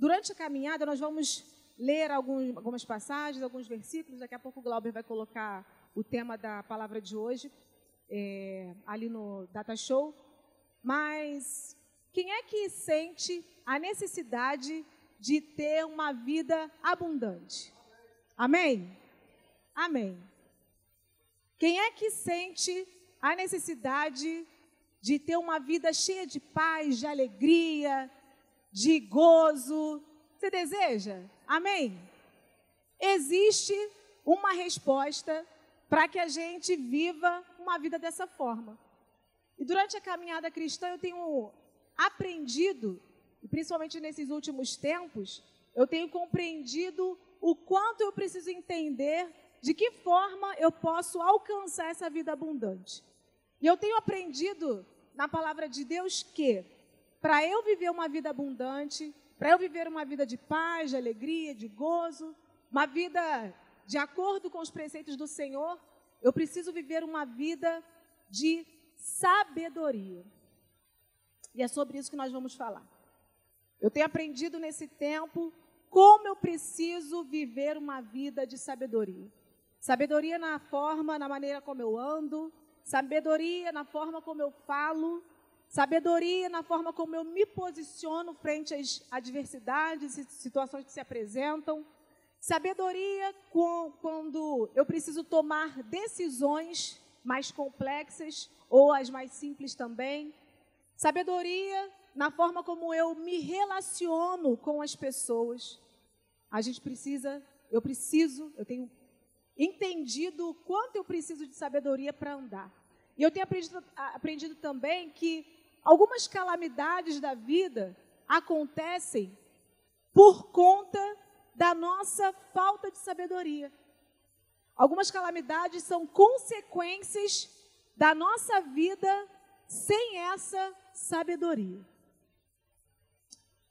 durante a caminhada, nós vamos ler alguns, algumas passagens, alguns versículos. Daqui a pouco o Glauber vai colocar o tema da palavra de hoje é, ali no Data Show. Mas quem é que sente a necessidade de ter uma vida abundante? Amém? Amém. Quem é que sente a necessidade de ter uma vida cheia de paz, de alegria, de gozo? Você deseja? Amém? Existe uma resposta para que a gente viva uma vida dessa forma. E durante a caminhada cristã eu tenho aprendido, principalmente nesses últimos tempos, eu tenho compreendido o quanto eu preciso entender de que forma eu posso alcançar essa vida abundante. E eu tenho aprendido na palavra de Deus que, para eu viver uma vida abundante, para eu viver uma vida de paz, de alegria, de gozo, uma vida de acordo com os preceitos do Senhor, eu preciso viver uma vida de sabedoria. E é sobre isso que nós vamos falar. Eu tenho aprendido nesse tempo como eu preciso viver uma vida de sabedoria. Sabedoria na forma, na maneira como eu ando, sabedoria na forma como eu falo, sabedoria na forma como eu me posiciono frente às adversidades e situações que se apresentam, sabedoria com, quando eu preciso tomar decisões mais complexas ou as mais simples também, sabedoria na forma como eu me relaciono com as pessoas. A gente precisa, eu preciso, eu tenho entendido o quanto eu preciso de sabedoria para andar. E eu tenho aprendido, aprendido também que algumas calamidades da vida acontecem por conta da nossa falta de sabedoria. Algumas calamidades são consequências da nossa vida sem essa sabedoria.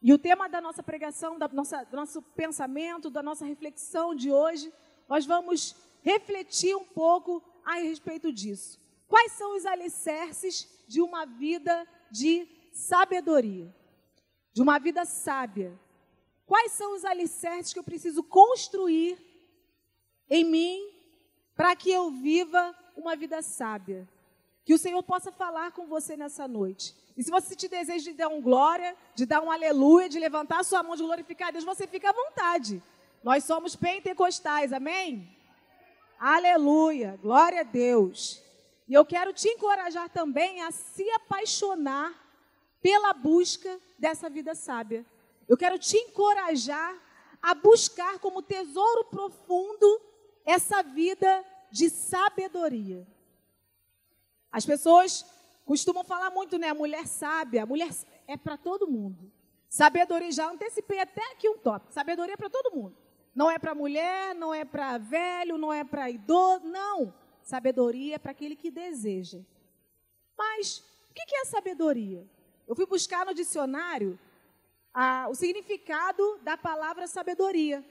E o tema da nossa pregação, da nossa, do nosso pensamento, da nossa reflexão de hoje nós vamos refletir um pouco a respeito disso. Quais são os alicerces de uma vida de sabedoria? De uma vida sábia? Quais são os alicerces que eu preciso construir em mim para que eu viva uma vida sábia? Que o Senhor possa falar com você nessa noite. E se você te deseja de dar um glória, de dar um aleluia, de levantar a sua mão, de glorificar a Deus, você fica à vontade. Nós somos pentecostais, amém? Aleluia, glória a Deus. E eu quero te encorajar também a se apaixonar pela busca dessa vida sábia. Eu quero te encorajar a buscar como tesouro profundo essa vida de sabedoria. As pessoas costumam falar muito, né? A mulher sábia, a mulher é para todo mundo. Sabedoria, já antecipei até aqui um top. Sabedoria é para todo mundo. Não é para mulher, não é para velho, não é para idoso, não. Sabedoria é para aquele que deseja. Mas o que é sabedoria? Eu fui buscar no dicionário a, o significado da palavra sabedoria.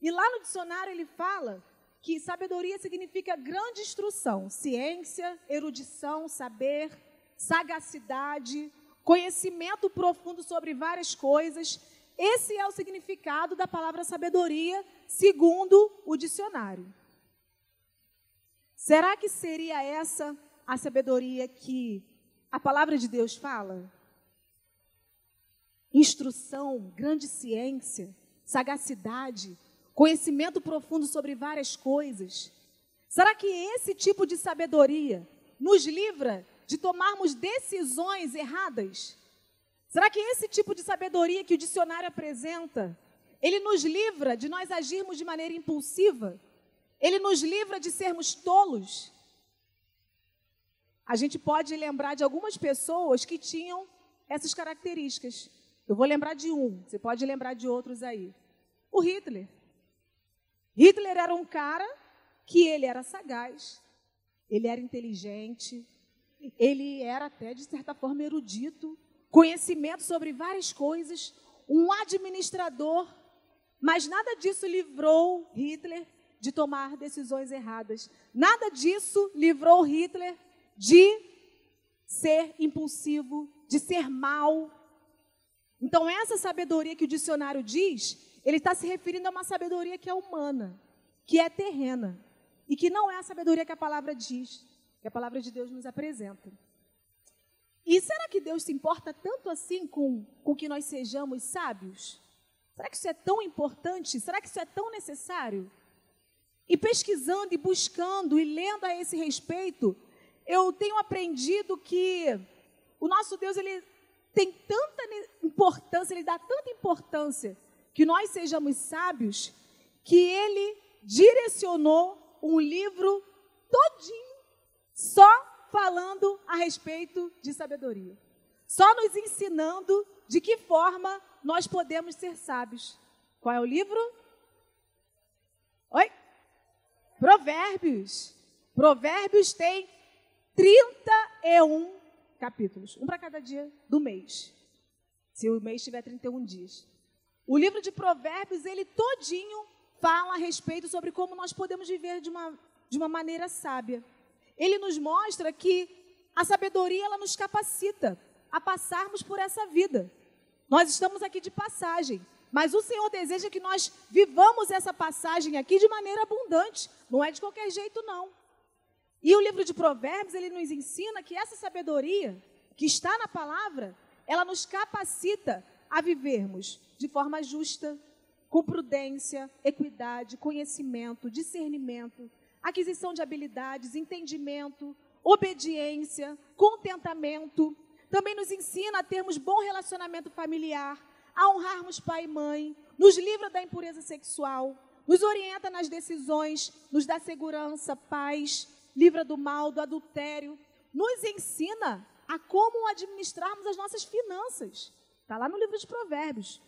E lá no dicionário ele fala que sabedoria significa grande instrução, ciência, erudição, saber, sagacidade, conhecimento profundo sobre várias coisas esse é o significado da palavra sabedoria, segundo o dicionário. Será que seria essa a sabedoria que a palavra de Deus fala? Instrução, grande ciência, sagacidade, conhecimento profundo sobre várias coisas. Será que esse tipo de sabedoria nos livra de tomarmos decisões erradas? Será que esse tipo de sabedoria que o dicionário apresenta, ele nos livra de nós agirmos de maneira impulsiva? Ele nos livra de sermos tolos? A gente pode lembrar de algumas pessoas que tinham essas características. Eu vou lembrar de um, você pode lembrar de outros aí. O Hitler. Hitler era um cara que ele era sagaz, ele era inteligente, ele era até de certa forma erudito, conhecimento sobre várias coisas, um administrador, mas nada disso livrou Hitler de tomar decisões erradas. Nada disso livrou Hitler de ser impulsivo, de ser mal. Então, essa sabedoria que o dicionário diz, ele está se referindo a uma sabedoria que é humana, que é terrena, e que não é a sabedoria que a palavra diz, que a palavra de Deus nos apresenta. E será que Deus se importa tanto assim com, com que nós sejamos sábios? Será que isso é tão importante? Será que isso é tão necessário? E pesquisando e buscando e lendo a esse respeito, eu tenho aprendido que o nosso Deus ele tem tanta importância, ele dá tanta importância que nós sejamos sábios, que ele direcionou um livro todinho só falando a respeito de sabedoria. Só nos ensinando de que forma nós podemos ser sábios. Qual é o livro? Oi? Provérbios. Provérbios tem 31 capítulos, um para cada dia do mês. Se o mês tiver 31 dias. O livro de Provérbios, ele todinho fala a respeito sobre como nós podemos viver de uma, de uma maneira sábia. Ele nos mostra que a sabedoria ela nos capacita a passarmos por essa vida. Nós estamos aqui de passagem, mas o Senhor deseja que nós vivamos essa passagem aqui de maneira abundante, não é de qualquer jeito não. E o livro de Provérbios, ele nos ensina que essa sabedoria que está na palavra, ela nos capacita a vivermos de forma justa, com prudência, equidade, conhecimento, discernimento, aquisição de habilidades, entendimento, obediência, contentamento. Também nos ensina a termos bom relacionamento familiar, a honrarmos pai e mãe, nos livra da impureza sexual, nos orienta nas decisões, nos dá segurança, paz, livra do mal, do adultério, nos ensina a como administrarmos as nossas finanças. Está lá no livro de Provérbios.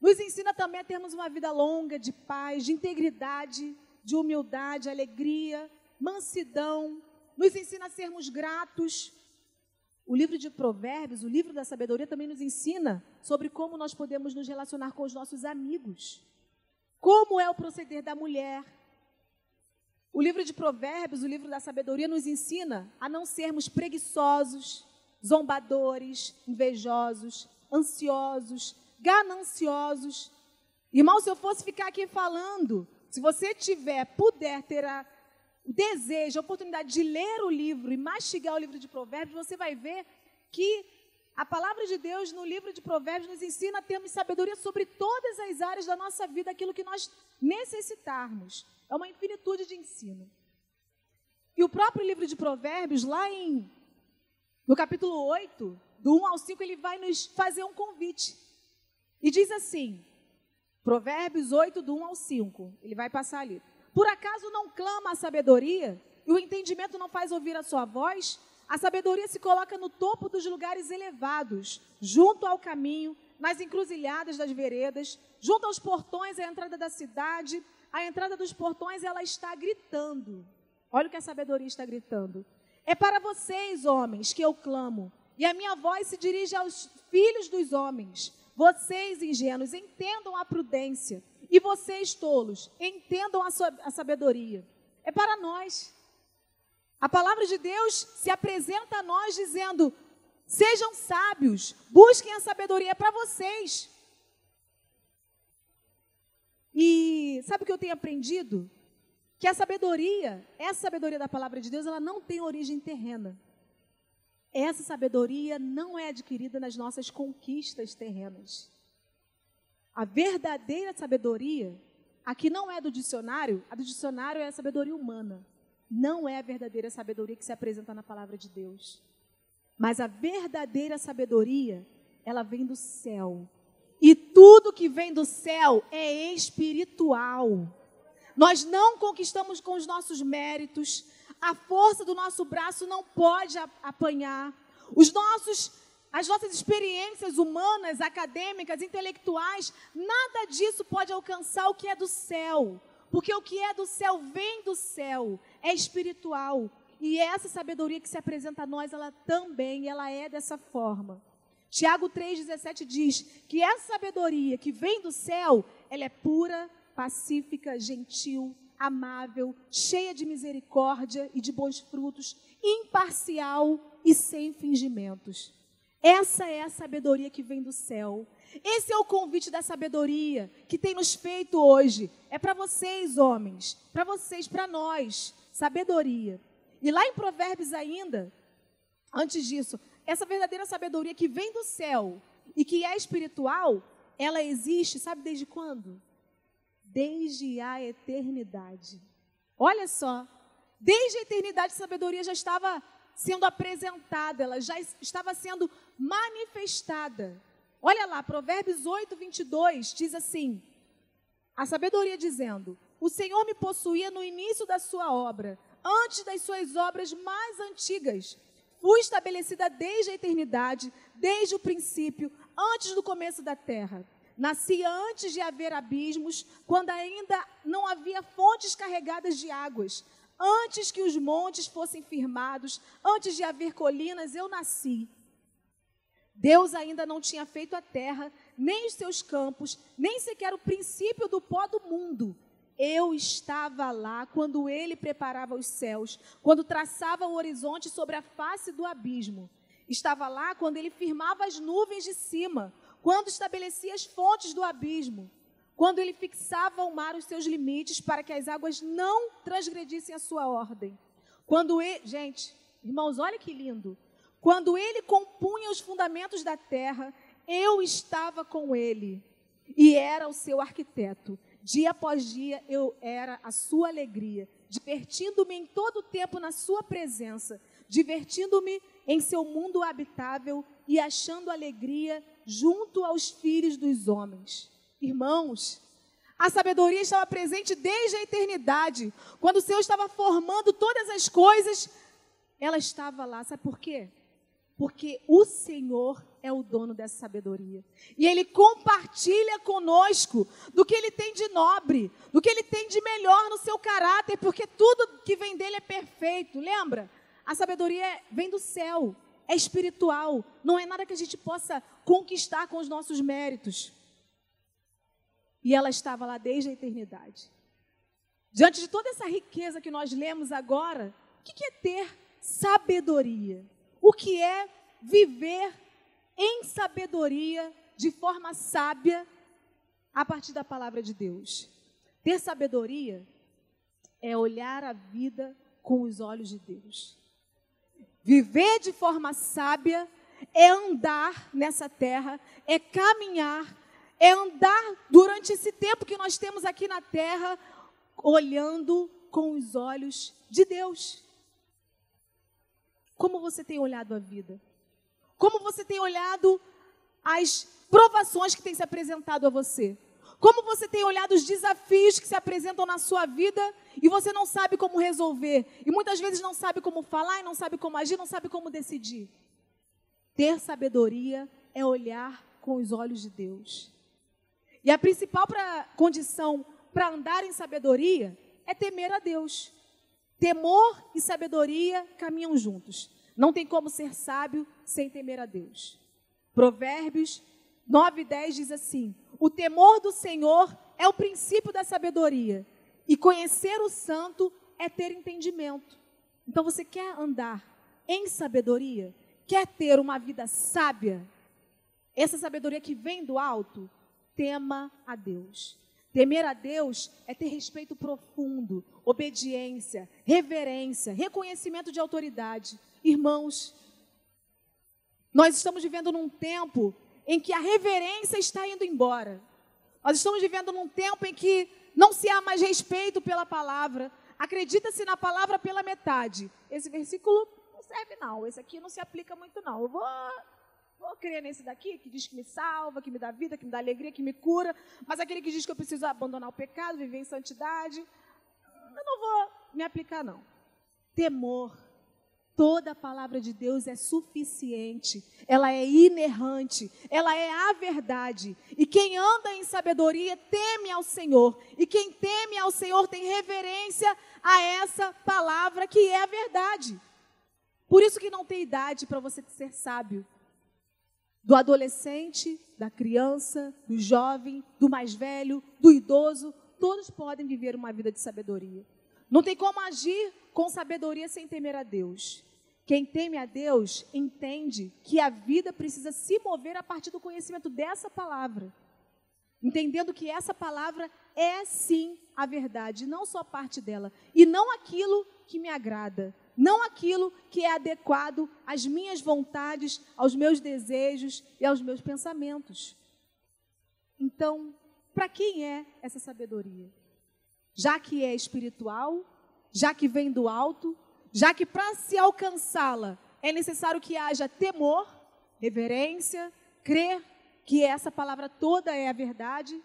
Nos ensina também a termos uma vida longa, de paz, de integridade, de humildade, alegria, mansidão, nos ensina a sermos gratos. O livro de Provérbios, o livro da sabedoria, também nos ensina sobre como nós podemos nos relacionar com os nossos amigos. Como é o proceder da mulher. O livro de Provérbios, o livro da sabedoria, nos ensina a não sermos preguiçosos, zombadores, invejosos, ansiosos, gananciosos. Irmão, se eu fosse ficar aqui falando se você tiver, puder ter o desejo, a oportunidade de ler o livro e mastigar o livro de Provérbios, você vai ver que a palavra de Deus no livro de Provérbios nos ensina a termos sabedoria sobre todas as áreas da nossa vida, aquilo que nós necessitarmos. É uma infinitude de ensino. E o próprio livro de Provérbios, lá em no capítulo 8, do 1 ao 5, ele vai nos fazer um convite. E diz assim: Provérbios 8, do 1 ao 5. Ele vai passar ali. Por acaso não clama a sabedoria? E o entendimento não faz ouvir a sua voz? A sabedoria se coloca no topo dos lugares elevados, junto ao caminho, nas encruzilhadas das veredas, junto aos portões, à entrada da cidade. A entrada dos portões, ela está gritando. Olha o que a sabedoria está gritando. É para vocês, homens, que eu clamo, e a minha voz se dirige aos filhos dos homens. Vocês, ingênuos, entendam a prudência. E vocês, tolos, entendam a, sabedoria. É para nós. A palavra de Deus se apresenta a nós dizendo: sejam sábios, busquem a sabedoria para vocês. E sabe o que eu tenho aprendido? Que a sabedoria, essa sabedoria da palavra de Deus, ela não tem origem terrena. Essa sabedoria não é adquirida nas nossas conquistas terrenas. A verdadeira sabedoria, a que não é do dicionário, a do dicionário é a sabedoria humana. Não é a verdadeira sabedoria que se apresenta na palavra de Deus. Mas a verdadeira sabedoria, ela vem do céu. E tudo que vem do céu é espiritual. Nós não conquistamos com os nossos méritos, a força do nosso braço não pode apanhar. Os nossos, as nossas experiências humanas, acadêmicas, intelectuais, nada disso pode alcançar o que é do céu. Porque o que é do céu vem do céu, é espiritual. E essa sabedoria que se apresenta a nós, ela também, ela é dessa forma. Tiago 3,17 diz que essa sabedoria que vem do céu, ela é pura, pacífica, gentil, amável, cheia de misericórdia e de bons frutos, imparcial e sem fingimentos. Essa é a sabedoria que vem do céu. Esse é o convite da sabedoria que tem nos feito hoje. É para vocês, homens, para vocês, para nós. Sabedoria. E lá em Provérbios ainda, antes disso, essa verdadeira sabedoria que vem do céu e que é espiritual, ela existe, sabe desde quando? Desde a eternidade. Olha só, desde a eternidade a sabedoria já estava sendo apresentada, ela já estava sendo manifestada. Olha lá, Provérbios 8, 22 diz assim: a sabedoria dizendo: O Senhor me possuía no início da sua obra, antes das suas obras mais antigas. Fui estabelecida desde a eternidade, desde o princípio, antes do começo da terra. Nasci antes de haver abismos, quando ainda não havia fontes carregadas de águas. Antes que os montes fossem firmados, antes de haver colinas, eu nasci. Deus ainda não tinha feito a terra, nem os seus campos, nem sequer o princípio do pó do mundo. Eu estava lá quando ele preparava os céus, quando traçava o horizonte sobre a face do abismo. Estava lá quando ele firmava as nuvens de cima, quando estabelecia as fontes do abismo, quando ele fixava ao mar os seus limites para que as águas não transgredissem a sua ordem. Quando ele, gente, irmãos, olha que lindo. Quando ele compunha os fundamentos da terra, eu estava com ele e era o seu arquiteto. Dia após dia eu era a sua alegria, divertindo-me em todo o tempo na sua presença, divertindo-me em seu mundo habitável e achando alegria junto aos filhos dos homens. Irmãos, a sabedoria estava presente desde a eternidade. Quando o Senhor estava formando todas as coisas, ela estava lá. Sabe por quê? Porque o Senhor é o dono dessa sabedoria. E Ele compartilha conosco do que Ele tem de nobre, do que Ele tem de melhor no seu caráter, porque tudo que vem dele é perfeito. Lembra? A sabedoria vem do céu, é espiritual, não é nada que a gente possa conquistar com os nossos méritos. E ela estava lá desde a eternidade. Diante de toda essa riqueza que nós lemos agora, o que é ter sabedoria? O que é viver em sabedoria, de forma sábia, a partir da palavra de Deus. Ter sabedoria é olhar a vida com os olhos de Deus. Viver de forma sábia é andar nessa terra, é caminhar, é andar durante esse tempo que nós temos aqui na terra, olhando com os olhos de Deus. Como você tem olhado a vida? Como você tem olhado as provações que têm se apresentado a você? Como você tem olhado os desafios que se apresentam na sua vida e você não sabe como resolver? E muitas vezes não sabe como falar, e não sabe como agir, não sabe como decidir. Ter sabedoria é olhar com os olhos de Deus. E a principal pra, condição para andar em sabedoria é temer a Deus. Temor e sabedoria caminham juntos. Não tem como ser sábio sem temer a Deus. Provérbios 9 e 10 diz assim: O temor do Senhor é o princípio da sabedoria, e conhecer o santo é ter entendimento. Então você quer andar em sabedoria? Quer ter uma vida sábia? Essa sabedoria que vem do alto? Tema a Deus. Temer a Deus é ter respeito profundo, obediência, reverência, reconhecimento de autoridade. Irmãos, nós estamos vivendo num tempo em que a reverência está indo embora. Nós estamos vivendo num tempo em que não se há mais respeito pela palavra. Acredita-se na palavra pela metade. Esse versículo não serve, não. Esse aqui não se aplica muito, não. Eu vou Vou crer nesse daqui que diz que me salva, que me dá vida, que me dá alegria, que me cura, mas aquele que diz que eu preciso abandonar o pecado, viver em santidade, eu não vou me aplicar, não. Temor. Toda a palavra de Deus é suficiente, ela é inerrante, ela é a verdade. E quem anda em sabedoria teme ao Senhor. E quem teme ao Senhor tem reverência a essa palavra que é a verdade. Por isso que não tem idade para você ser sábio do adolescente, da criança, do jovem, do mais velho, do idoso, todos podem viver uma vida de sabedoria. Não tem como agir com sabedoria sem temer a Deus. Quem teme a Deus entende que a vida precisa se mover a partir do conhecimento dessa palavra. Entendendo que essa palavra é sim a verdade, não só parte dela, e não aquilo que me agrada, não aquilo que é adequado às minhas vontades, aos meus desejos e aos meus pensamentos. Então, para quem é essa sabedoria? Já que é espiritual, já que vem do alto, já que para se alcançá-la é necessário que haja temor, reverência, crer que essa palavra toda é a verdade.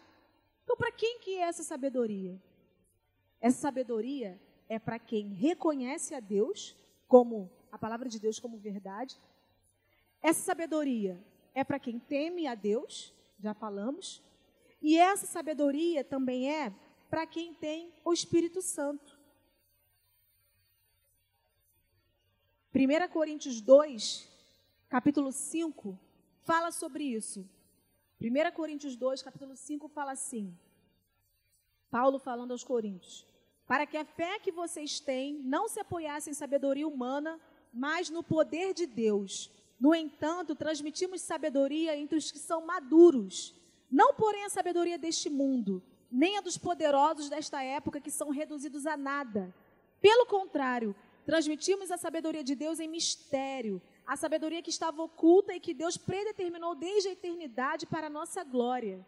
Então, para quem que é essa sabedoria? Essa sabedoria é para quem reconhece a Deus como a palavra de Deus como verdade. Essa sabedoria é para quem teme a Deus, já falamos. E essa sabedoria também é para quem tem o Espírito Santo. 1 Coríntios 2, capítulo 5, fala sobre isso. 1 Coríntios 2, capítulo 5, fala assim: Paulo falando aos Coríntios: Para que a fé que vocês têm não se apoiasse em sabedoria humana, mas no poder de Deus. No entanto, transmitimos sabedoria entre os que são maduros, não porém a sabedoria deste mundo, nem a dos poderosos desta época que são reduzidos a nada. Pelo contrário, Transmitimos a sabedoria de Deus em mistério, a sabedoria que estava oculta e que Deus predeterminou desde a eternidade para a nossa glória.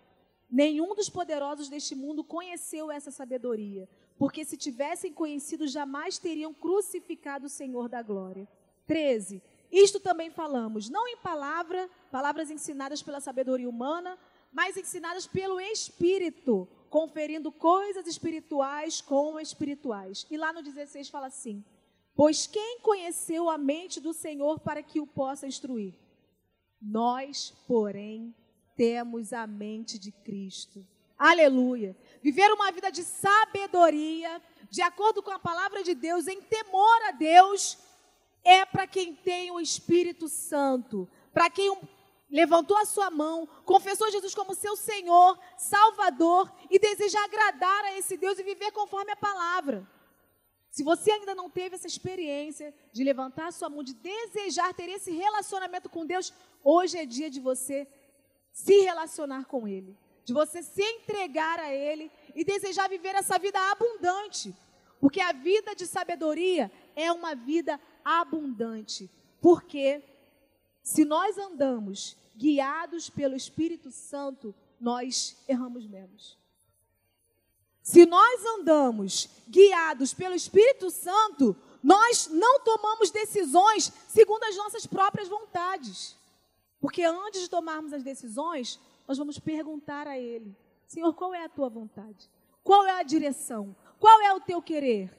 Nenhum dos poderosos deste mundo conheceu essa sabedoria, porque se tivessem conhecido, jamais teriam crucificado o Senhor da glória. 13. Isto também falamos, não em palavra, palavras ensinadas pela sabedoria humana, mas ensinadas pelo Espírito, conferindo coisas espirituais com espirituais. E lá no 16 fala assim: Pois quem conheceu a mente do Senhor para que o possa instruir? Nós, porém, temos a mente de Cristo. Aleluia. Viver uma vida de sabedoria, de acordo com a palavra de Deus, em temor a Deus, é para quem tem o Espírito Santo, para quem levantou a sua mão, confessou Jesus como seu Senhor, Salvador e deseja agradar a esse Deus e viver conforme a palavra. Se você ainda não teve essa experiência de levantar a sua mão, de desejar ter esse relacionamento com Deus, hoje é dia de você se relacionar com Ele, de você se entregar a Ele e desejar viver essa vida abundante. Porque a vida de sabedoria é uma vida abundante. Porque se nós andamos guiados pelo Espírito Santo, nós erramos menos. Se nós andamos guiados pelo Espírito Santo, nós não tomamos decisões segundo as nossas próprias vontades. Porque antes de tomarmos as decisões, nós vamos perguntar a Ele: Senhor, qual é a tua vontade? Qual é a direção? Qual é o teu querer?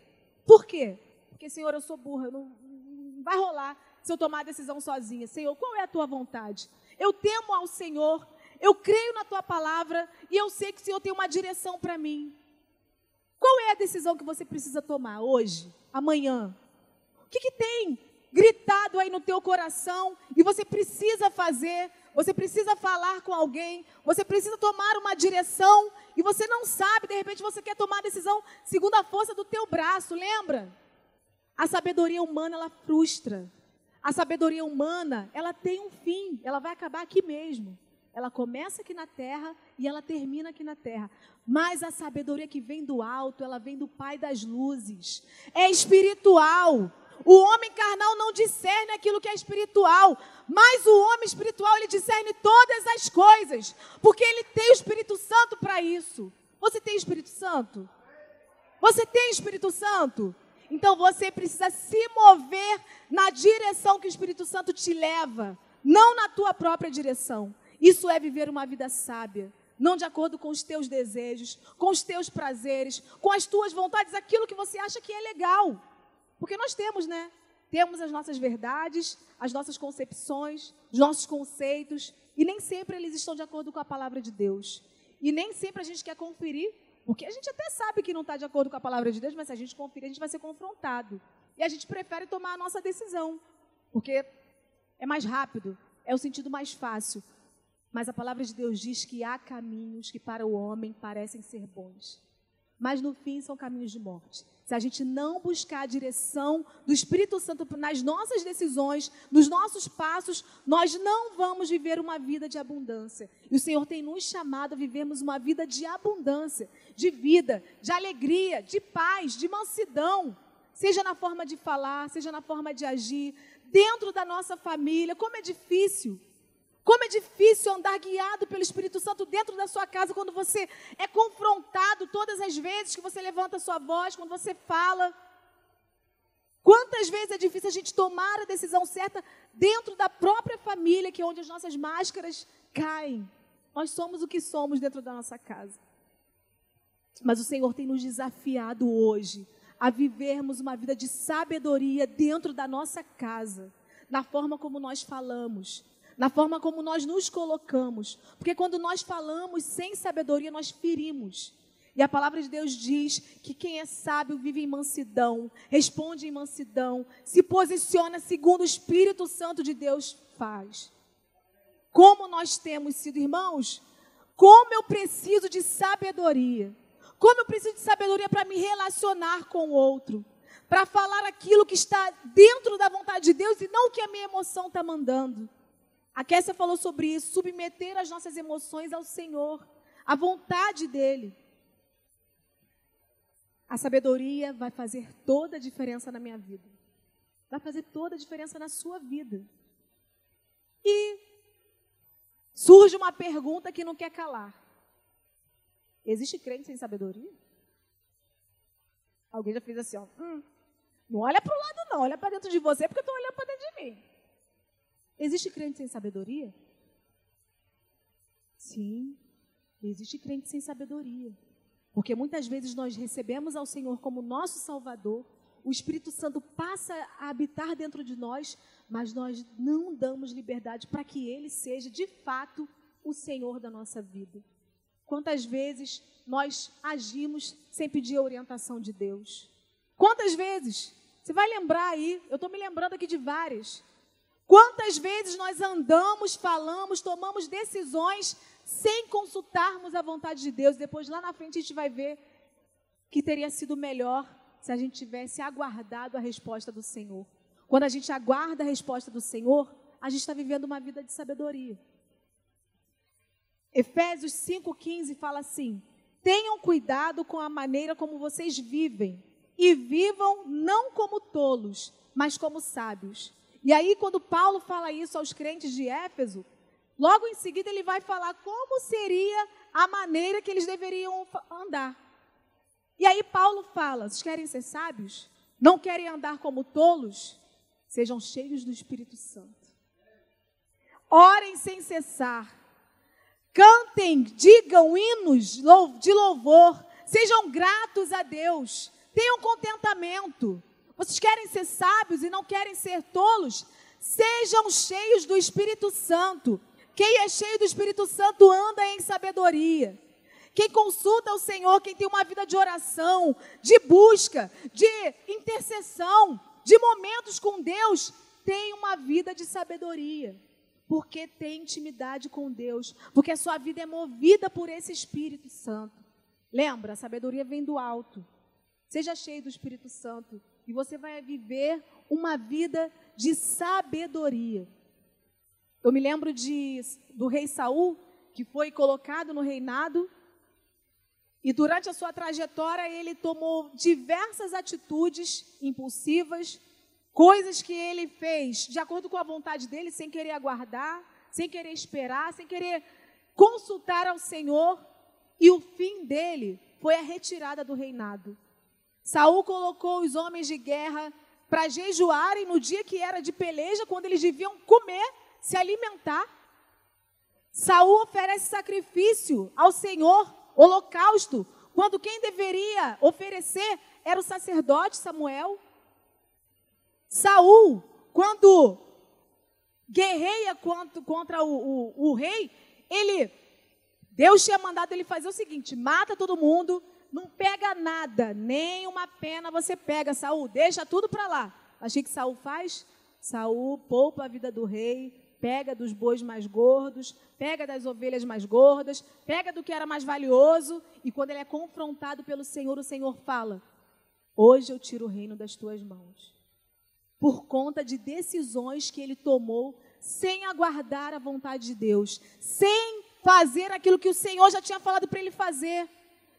Por quê? Porque, Senhor, eu sou burra, não, não vai rolar se eu tomar a decisão sozinha. Senhor, qual é a tua vontade? Eu temo ao Senhor, eu creio na tua palavra e eu sei que o Senhor tem uma direção para mim. Qual é a decisão que você precisa tomar hoje, amanhã? O que, que tem gritado aí no teu coração e você precisa fazer? Você precisa falar com alguém, você precisa tomar uma direção e você não sabe, de repente você quer tomar a decisão segundo a força do teu braço, lembra? A sabedoria humana ela frustra. A sabedoria humana, ela tem um fim, ela vai acabar aqui mesmo. Ela começa aqui na terra e ela termina aqui na terra. Mas a sabedoria que vem do alto, ela vem do Pai das luzes. É espiritual. O homem carnal não discerne aquilo que é espiritual, mas o homem espiritual ele discerne todas as coisas, porque ele tem o Espírito Santo para isso. Você tem Espírito Santo? Você tem Espírito Santo? Então você precisa se mover na direção que o Espírito Santo te leva, não na tua própria direção. Isso é viver uma vida sábia, não de acordo com os teus desejos, com os teus prazeres, com as tuas vontades, aquilo que você acha que é legal. Porque nós temos, né? Temos as nossas verdades, as nossas concepções, os nossos conceitos, e nem sempre eles estão de acordo com a palavra de Deus. E nem sempre a gente quer conferir, porque a gente até sabe que não está de acordo com a palavra de Deus, mas se a gente conferir, a gente vai ser confrontado. E a gente prefere tomar a nossa decisão, porque é mais rápido, é o sentido mais fácil. Mas a palavra de Deus diz que há caminhos que para o homem parecem ser bons, mas no fim são caminhos de morte. Se a gente não buscar a direção do Espírito Santo nas nossas decisões, nos nossos passos, nós não vamos viver uma vida de abundância. E o Senhor tem nos chamado a vivermos uma vida de abundância, de vida, de alegria, de paz, de mansidão, seja na forma de falar, seja na forma de agir, dentro da nossa família. Como é difícil como é difícil andar guiado pelo Espírito Santo dentro da sua casa quando você é confrontado todas as vezes que você levanta a sua voz, quando você fala. Quantas vezes é difícil a gente tomar a decisão certa dentro da própria família, que é onde as nossas máscaras caem. Nós somos o que somos dentro da nossa casa. Mas o Senhor tem nos desafiado hoje a vivermos uma vida de sabedoria dentro da nossa casa, na forma como nós falamos, na forma como nós nos colocamos. Porque quando nós falamos sem sabedoria, nós ferimos. E a palavra de Deus diz que quem é sábio vive em mansidão, responde em mansidão, se posiciona segundo o Espírito Santo de Deus faz. Como nós temos sido irmãos, como eu preciso de sabedoria. Como eu preciso de sabedoria para me relacionar com o outro, para falar aquilo que está dentro da vontade de Deus e não o que a minha emoção está mandando. A Kessia falou sobre isso, submeter as nossas emoções ao Senhor, à vontade dEle. A sabedoria vai fazer toda a diferença na minha vida. Vai fazer toda a diferença na sua vida. E surge uma pergunta que não quer calar. Existe crente sem sabedoria? Alguém já fez assim, ó. Hum, não olha para o lado, não, olha para dentro de você, porque eu estou olhando para dentro de mim. Existe crente sem sabedoria? Sim, existe crente sem sabedoria. Porque muitas vezes nós recebemos ao Senhor como nosso Salvador, o Espírito Santo passa a habitar dentro de nós, mas nós não damos liberdade para que Ele seja de fato o Senhor da nossa vida. Quantas vezes nós agimos sem pedir a orientação de Deus? Quantas vezes? Você vai lembrar aí, eu estou me lembrando aqui de várias. Quantas vezes nós andamos, falamos, tomamos decisões sem consultarmos a vontade de Deus? Depois, lá na frente, a gente vai ver que teria sido melhor se a gente tivesse aguardado a resposta do Senhor. Quando a gente aguarda a resposta do Senhor, a gente está vivendo uma vida de sabedoria. Efésios 5,15 fala assim: Tenham cuidado com a maneira como vocês vivem, e vivam não como tolos, mas como sábios e aí, quando Paulo fala isso aos crentes de Éfeso, logo em seguida ele vai falar como seria a maneira que eles deveriam andar. E aí Paulo fala: vocês querem ser sábios? Não querem andar como tolos? Sejam cheios do Espírito Santo. Orem sem cessar. Cantem, digam hinos de louvor. Sejam gratos a Deus. Tenham contentamento. Vocês querem ser sábios e não querem ser tolos? Sejam cheios do Espírito Santo. Quem é cheio do Espírito Santo anda em sabedoria. Quem consulta o Senhor, quem tem uma vida de oração, de busca, de intercessão, de momentos com Deus, tem uma vida de sabedoria. Porque tem intimidade com Deus. Porque a sua vida é movida por esse Espírito Santo. Lembra, a sabedoria vem do alto. Seja cheio do Espírito Santo e você vai viver uma vida de sabedoria. Eu me lembro de, do rei Saul, que foi colocado no reinado, e durante a sua trajetória ele tomou diversas atitudes impulsivas, coisas que ele fez de acordo com a vontade dele, sem querer aguardar, sem querer esperar, sem querer consultar ao Senhor, e o fim dele foi a retirada do reinado. Saul colocou os homens de guerra para jejuarem no dia que era de peleja, quando eles deviam comer, se alimentar. Saul oferece sacrifício ao Senhor, holocausto, quando quem deveria oferecer era o sacerdote Samuel. Saul, quando guerreia contra, contra o, o, o rei, ele Deus tinha mandado ele fazer o seguinte: mata todo mundo, não pega nada, nem uma pena você pega, Saul, deixa tudo para lá. Achei que Saul faz? Saul poupa a vida do rei, pega dos bois mais gordos, pega das ovelhas mais gordas, pega do que era mais valioso, e quando ele é confrontado pelo Senhor, o Senhor fala: Hoje eu tiro o reino das tuas mãos. Por conta de decisões que ele tomou sem aguardar a vontade de Deus, sem fazer aquilo que o Senhor já tinha falado para ele fazer.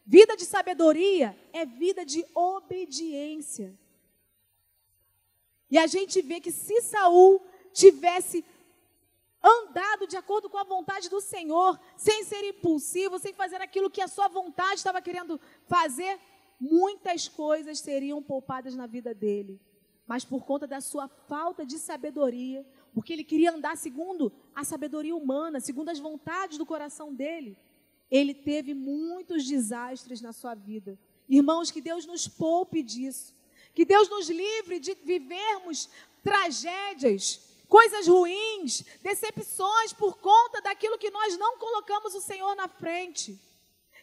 Vida de sabedoria é vida de obediência. E a gente vê que se Saul tivesse andado de acordo com a vontade do Senhor, sem ser impulsivo, sem fazer aquilo que a sua vontade estava querendo fazer, muitas coisas seriam poupadas na vida dele. Mas por conta da sua falta de sabedoria, porque ele queria andar segundo a sabedoria humana, segundo as vontades do coração dele, ele teve muitos desastres na sua vida. Irmãos, que Deus nos poupe disso. Que Deus nos livre de vivermos tragédias, coisas ruins, decepções por conta daquilo que nós não colocamos o Senhor na frente.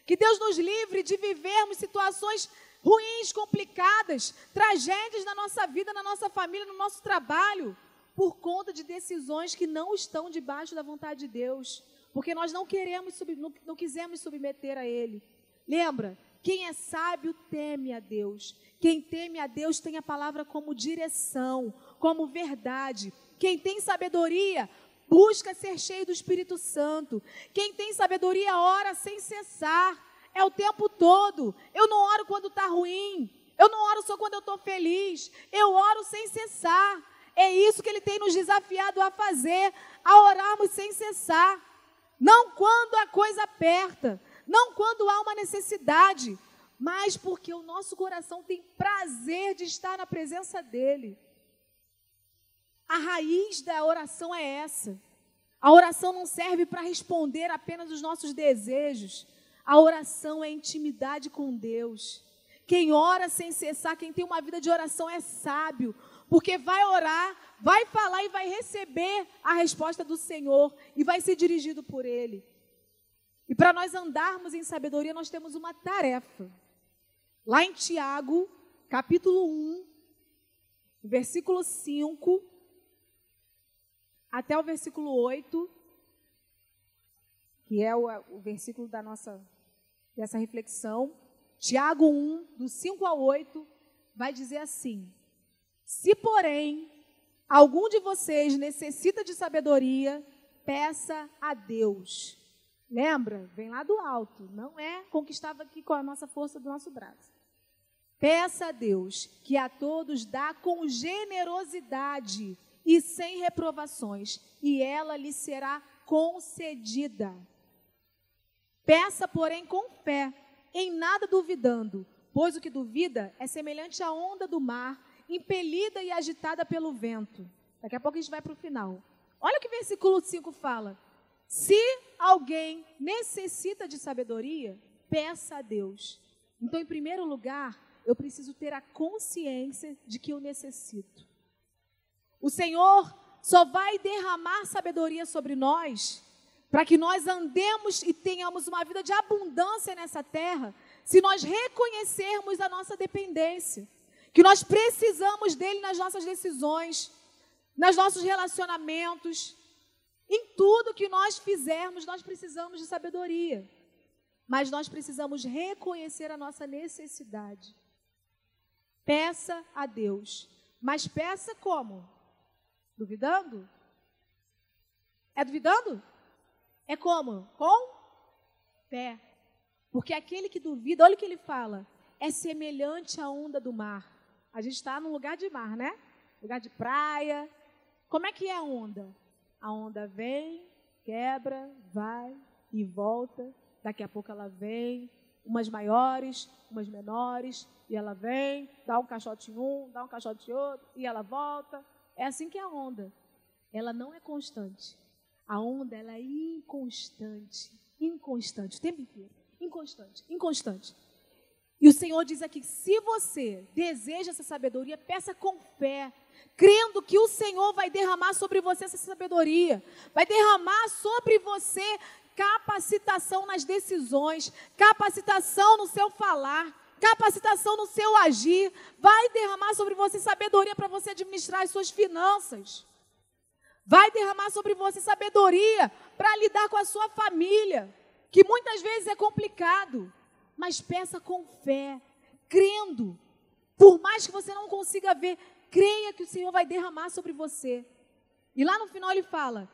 Que Deus nos livre de vivermos situações ruins, complicadas, tragédias na nossa vida, na nossa família, no nosso trabalho, por conta de decisões que não estão debaixo da vontade de Deus porque nós não queremos, não, não quisemos submeter a Ele. Lembra? Quem é sábio teme a Deus. Quem teme a Deus tem a palavra como direção, como verdade. Quem tem sabedoria busca ser cheio do Espírito Santo. Quem tem sabedoria ora sem cessar. É o tempo todo. Eu não oro quando está ruim. Eu não oro só quando eu estou feliz. Eu oro sem cessar. É isso que ele tem nos desafiado a fazer, a orarmos sem cessar. Não quando a coisa aperta, não quando há uma necessidade, mas porque o nosso coração tem prazer de estar na presença dEle. A raiz da oração é essa. A oração não serve para responder apenas os nossos desejos. A oração é intimidade com Deus. Quem ora sem cessar, quem tem uma vida de oração é sábio, porque vai orar, vai falar e vai receber a resposta do Senhor e vai ser dirigido por Ele. E para nós andarmos em sabedoria, nós temos uma tarefa. Lá em Tiago, capítulo 1, versículo 5 até o versículo 8, que é o, o versículo da nossa dessa reflexão. Tiago 1, do 5 ao 8, vai dizer assim: se, porém, algum de vocês necessita de sabedoria, peça a Deus. Lembra? Vem lá do alto, não é conquistava aqui com a nossa força do nosso braço. Peça a Deus, que a todos dá com generosidade e sem reprovações, e ela lhe será concedida. Peça, porém, com fé, em nada duvidando, pois o que duvida é semelhante à onda do mar impelida e agitada pelo vento. Daqui a pouco a gente vai para o final. Olha o que versículo 5 fala. Se alguém necessita de sabedoria, peça a Deus. Então, em primeiro lugar, eu preciso ter a consciência de que eu necessito. O Senhor só vai derramar sabedoria sobre nós para que nós andemos e tenhamos uma vida de abundância nessa terra, se nós reconhecermos a nossa dependência que nós precisamos dele nas nossas decisões, nos nossos relacionamentos, em tudo que nós fizermos, nós precisamos de sabedoria. Mas nós precisamos reconhecer a nossa necessidade. Peça a Deus. Mas peça como? Duvidando? É duvidando? É como? Com fé. Porque aquele que duvida, olha o que ele fala, é semelhante à onda do mar a gente está num lugar de mar, né? Lugar de praia. Como é que é a onda? A onda vem, quebra, vai e volta. Daqui a pouco ela vem, umas maiores, umas menores, e ela vem, dá um caixote em um, dá um caixote em outro, e ela volta. É assim que é a onda. Ela não é constante. A onda ela é inconstante, inconstante o tempo inteiro, inconstante, inconstante. E o Senhor diz aqui: se você deseja essa sabedoria, peça com fé, crendo que o Senhor vai derramar sobre você essa sabedoria, vai derramar sobre você capacitação nas decisões, capacitação no seu falar, capacitação no seu agir, vai derramar sobre você sabedoria para você administrar as suas finanças. Vai derramar sobre você sabedoria para lidar com a sua família, que muitas vezes é complicado, mas peça com fé, crendo. Por mais que você não consiga ver, creia que o Senhor vai derramar sobre você. E lá no final ele fala: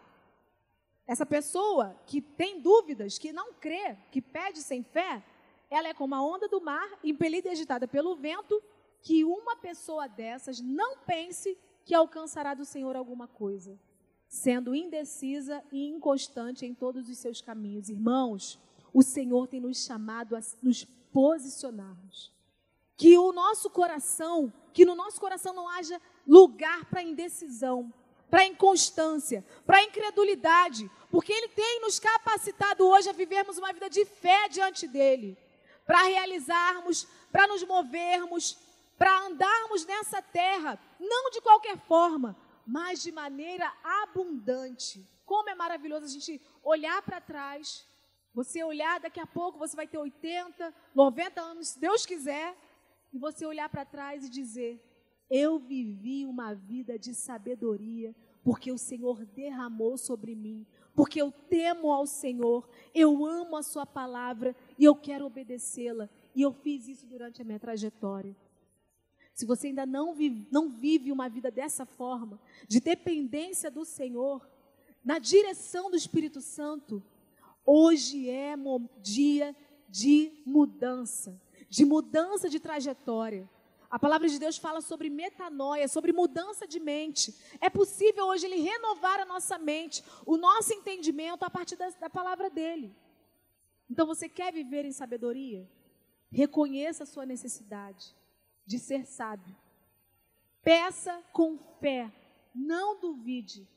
essa pessoa que tem dúvidas, que não crê, que pede sem fé, ela é como a onda do mar, impelida e agitada pelo vento, que uma pessoa dessas não pense que alcançará do Senhor alguma coisa sendo indecisa e inconstante em todos os seus caminhos. Irmãos, o Senhor tem nos chamado a nos posicionarmos. Que o nosso coração, que no nosso coração não haja lugar para indecisão, para inconstância, para incredulidade, porque Ele tem nos capacitado hoje a vivermos uma vida de fé diante dEle, para realizarmos, para nos movermos, para andarmos nessa terra, não de qualquer forma, mas de maneira abundante. Como é maravilhoso a gente olhar para trás, você olhar, daqui a pouco você vai ter 80, 90 anos, se Deus quiser, e você olhar para trás e dizer: Eu vivi uma vida de sabedoria, porque o Senhor derramou sobre mim, porque eu temo ao Senhor, eu amo a Sua palavra e eu quero obedecê-la. E eu fiz isso durante a minha trajetória. Se você ainda não vive, não vive uma vida dessa forma, de dependência do Senhor, na direção do Espírito Santo, hoje é dia de mudança, de mudança de trajetória. A palavra de Deus fala sobre metanoia, sobre mudança de mente. É possível hoje Ele renovar a nossa mente, o nosso entendimento a partir da, da palavra dEle. Então você quer viver em sabedoria? Reconheça a sua necessidade de ser sábio. Peça com fé, não duvide.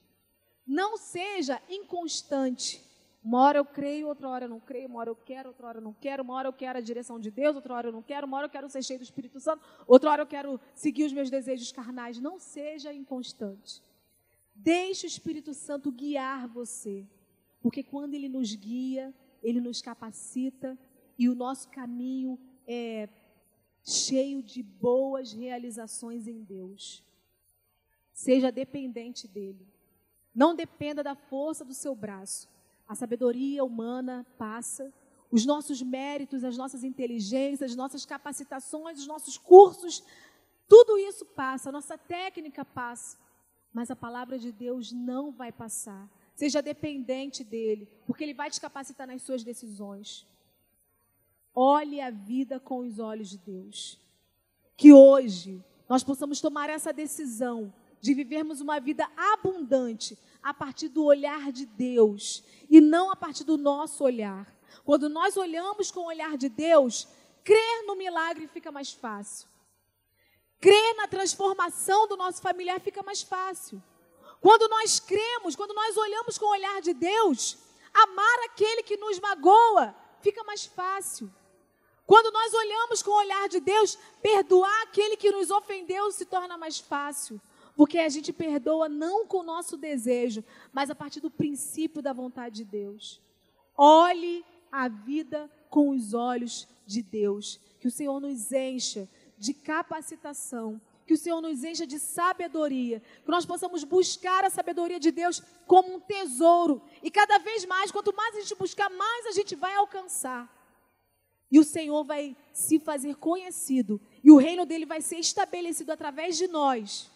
Não seja inconstante. Uma hora eu creio, outra hora eu não creio, uma hora eu quero, outra hora eu não quero, uma hora eu quero a direção de Deus, outra hora eu não quero, uma hora eu quero ser cheio do Espírito Santo, outra hora eu quero seguir os meus desejos carnais. Não seja inconstante. Deixe o Espírito Santo guiar você, porque quando ele nos guia, ele nos capacita e o nosso caminho é cheio de boas realizações em Deus. Seja dependente dele. Não dependa da força do seu braço. A sabedoria humana passa, os nossos méritos, as nossas inteligências, as nossas capacitações, os nossos cursos, tudo isso passa, a nossa técnica passa, mas a palavra de Deus não vai passar. Seja dependente dele, porque ele vai te capacitar nas suas decisões. Olhe a vida com os olhos de Deus. Que hoje nós possamos tomar essa decisão de vivermos uma vida abundante a partir do olhar de Deus e não a partir do nosso olhar. Quando nós olhamos com o olhar de Deus, crer no milagre fica mais fácil. Crer na transformação do nosso familiar fica mais fácil. Quando nós cremos, quando nós olhamos com o olhar de Deus, amar aquele que nos magoa fica mais fácil. Quando nós olhamos com o olhar de Deus, perdoar aquele que nos ofendeu se torna mais fácil. Porque a gente perdoa não com o nosso desejo, mas a partir do princípio da vontade de Deus. Olhe a vida com os olhos de Deus. Que o Senhor nos encha de capacitação, que o Senhor nos encha de sabedoria, que nós possamos buscar a sabedoria de Deus como um tesouro. E cada vez mais, quanto mais a gente buscar, mais a gente vai alcançar. E o Senhor vai se fazer conhecido. E o reino dele vai ser estabelecido através de nós.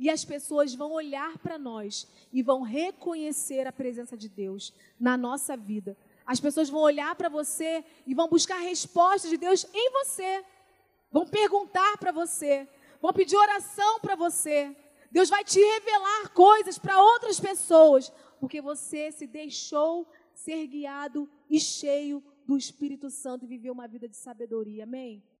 E as pessoas vão olhar para nós e vão reconhecer a presença de Deus na nossa vida. As pessoas vão olhar para você e vão buscar respostas de Deus em você. Vão perguntar para você. Vão pedir oração para você. Deus vai te revelar coisas para outras pessoas. Porque você se deixou ser guiado e cheio do Espírito Santo e viver uma vida de sabedoria. Amém?